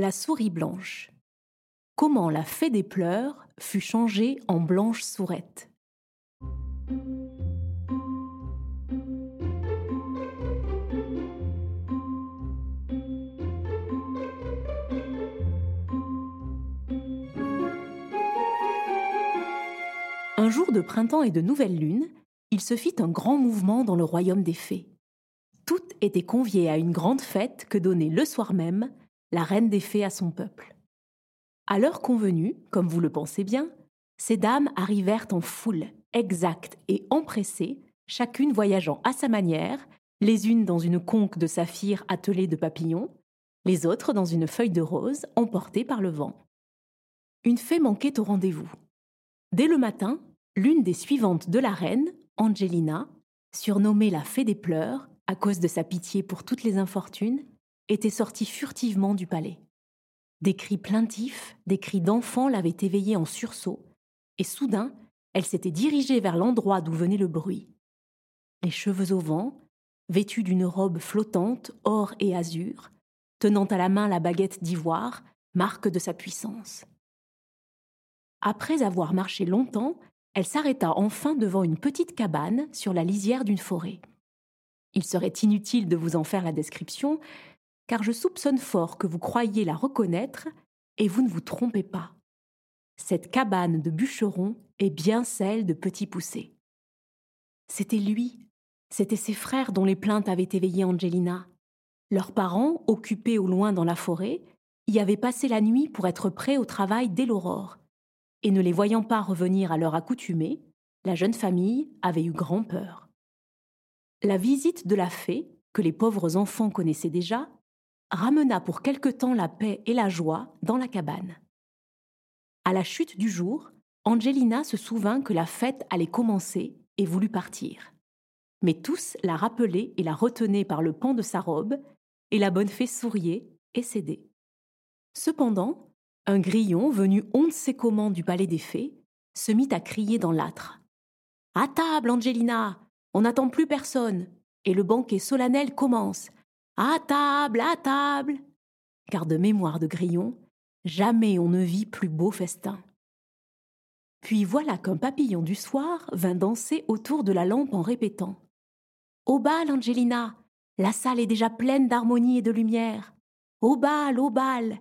La souris blanche. Comment la fée des pleurs fut changée en blanche sourette. Un jour de printemps et de nouvelle lune, il se fit un grand mouvement dans le royaume des fées. Toutes étaient conviées à une grande fête que donnait le soir même la reine des fées à son peuple. À l'heure convenue, comme vous le pensez bien, ces dames arrivèrent en foule, exactes et empressées, chacune voyageant à sa manière, les unes dans une conque de saphir attelée de papillons, les autres dans une feuille de rose emportée par le vent. Une fée manquait au rendez-vous. Dès le matin, l'une des suivantes de la reine, Angelina, surnommée la fée des pleurs à cause de sa pitié pour toutes les infortunes, était sortie furtivement du palais. Des cris plaintifs, des cris d'enfants l'avaient éveillée en sursaut, et soudain, elle s'était dirigée vers l'endroit d'où venait le bruit. Les cheveux au vent, vêtue d'une robe flottante, or et azur, tenant à la main la baguette d'ivoire, marque de sa puissance. Après avoir marché longtemps, elle s'arrêta enfin devant une petite cabane sur la lisière d'une forêt. Il serait inutile de vous en faire la description, car je soupçonne fort que vous croyiez la reconnaître, et vous ne vous trompez pas. Cette cabane de bûcheron est bien celle de Petit Poussé. C'était lui, c'étaient ses frères dont les plaintes avaient éveillé Angelina. Leurs parents, occupés au loin dans la forêt, y avaient passé la nuit pour être prêts au travail dès l'aurore. Et ne les voyant pas revenir à leur accoutumée, la jeune famille avait eu grand peur. La visite de la fée, que les pauvres enfants connaissaient déjà, ramena pour quelque temps la paix et la joie dans la cabane. À la chute du jour, Angelina se souvint que la fête allait commencer et voulut partir. Mais tous la rappelaient et la retenaient par le pan de sa robe, et la bonne fée souriait et cédait. Cependant, un grillon venu on ne sait comment du palais des fées se mit à crier dans l'âtre. À table, Angelina On n'attend plus personne Et le banquet solennel commence à table, à table Car de mémoire de grillon, jamais on ne vit plus beau festin. Puis voilà qu'un papillon du soir vint danser autour de la lampe en répétant Au bal, Angelina La salle est déjà pleine d'harmonie et de lumière. Au bal, au bal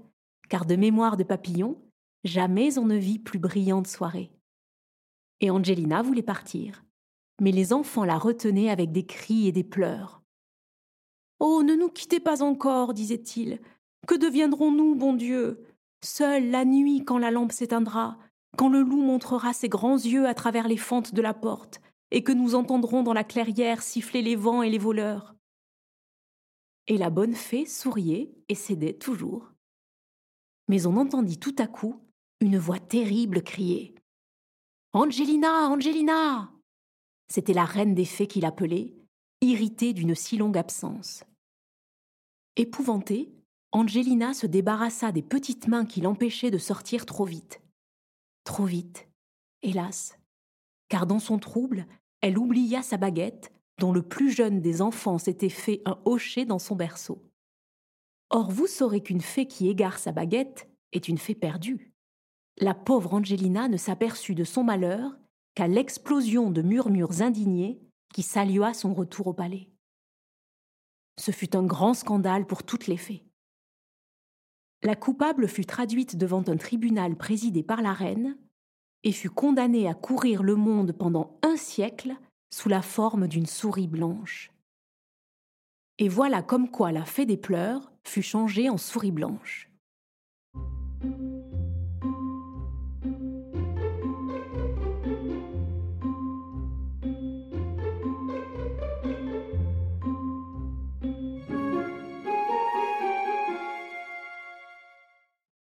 Car de mémoire de papillon, jamais on ne vit plus brillante soirée. Et Angelina voulait partir, mais les enfants la retenaient avec des cris et des pleurs. Oh, ne nous quittez pas encore, disait-il. Que deviendrons-nous, bon Dieu? Seul la nuit, quand la lampe s'éteindra, quand le loup montrera ses grands yeux à travers les fentes de la porte, et que nous entendrons dans la clairière siffler les vents et les voleurs. Et la bonne fée souriait et cédait toujours. Mais on entendit tout à coup une voix terrible crier Angelina, Angelina C'était la reine des fées qui l'appelait, irritée d'une si longue absence. Épouvantée, Angelina se débarrassa des petites mains qui l'empêchaient de sortir trop vite. Trop vite, hélas, car dans son trouble, elle oublia sa baguette, dont le plus jeune des enfants s'était fait un hocher dans son berceau. Or, vous saurez qu'une fée qui égare sa baguette est une fée perdue. La pauvre Angelina ne s'aperçut de son malheur qu'à l'explosion de murmures indignés qui salua son retour au palais. Ce fut un grand scandale pour toutes les fées. La coupable fut traduite devant un tribunal présidé par la reine et fut condamnée à courir le monde pendant un siècle sous la forme d'une souris blanche. Et voilà comme quoi la fée des pleurs fut changée en souris blanche.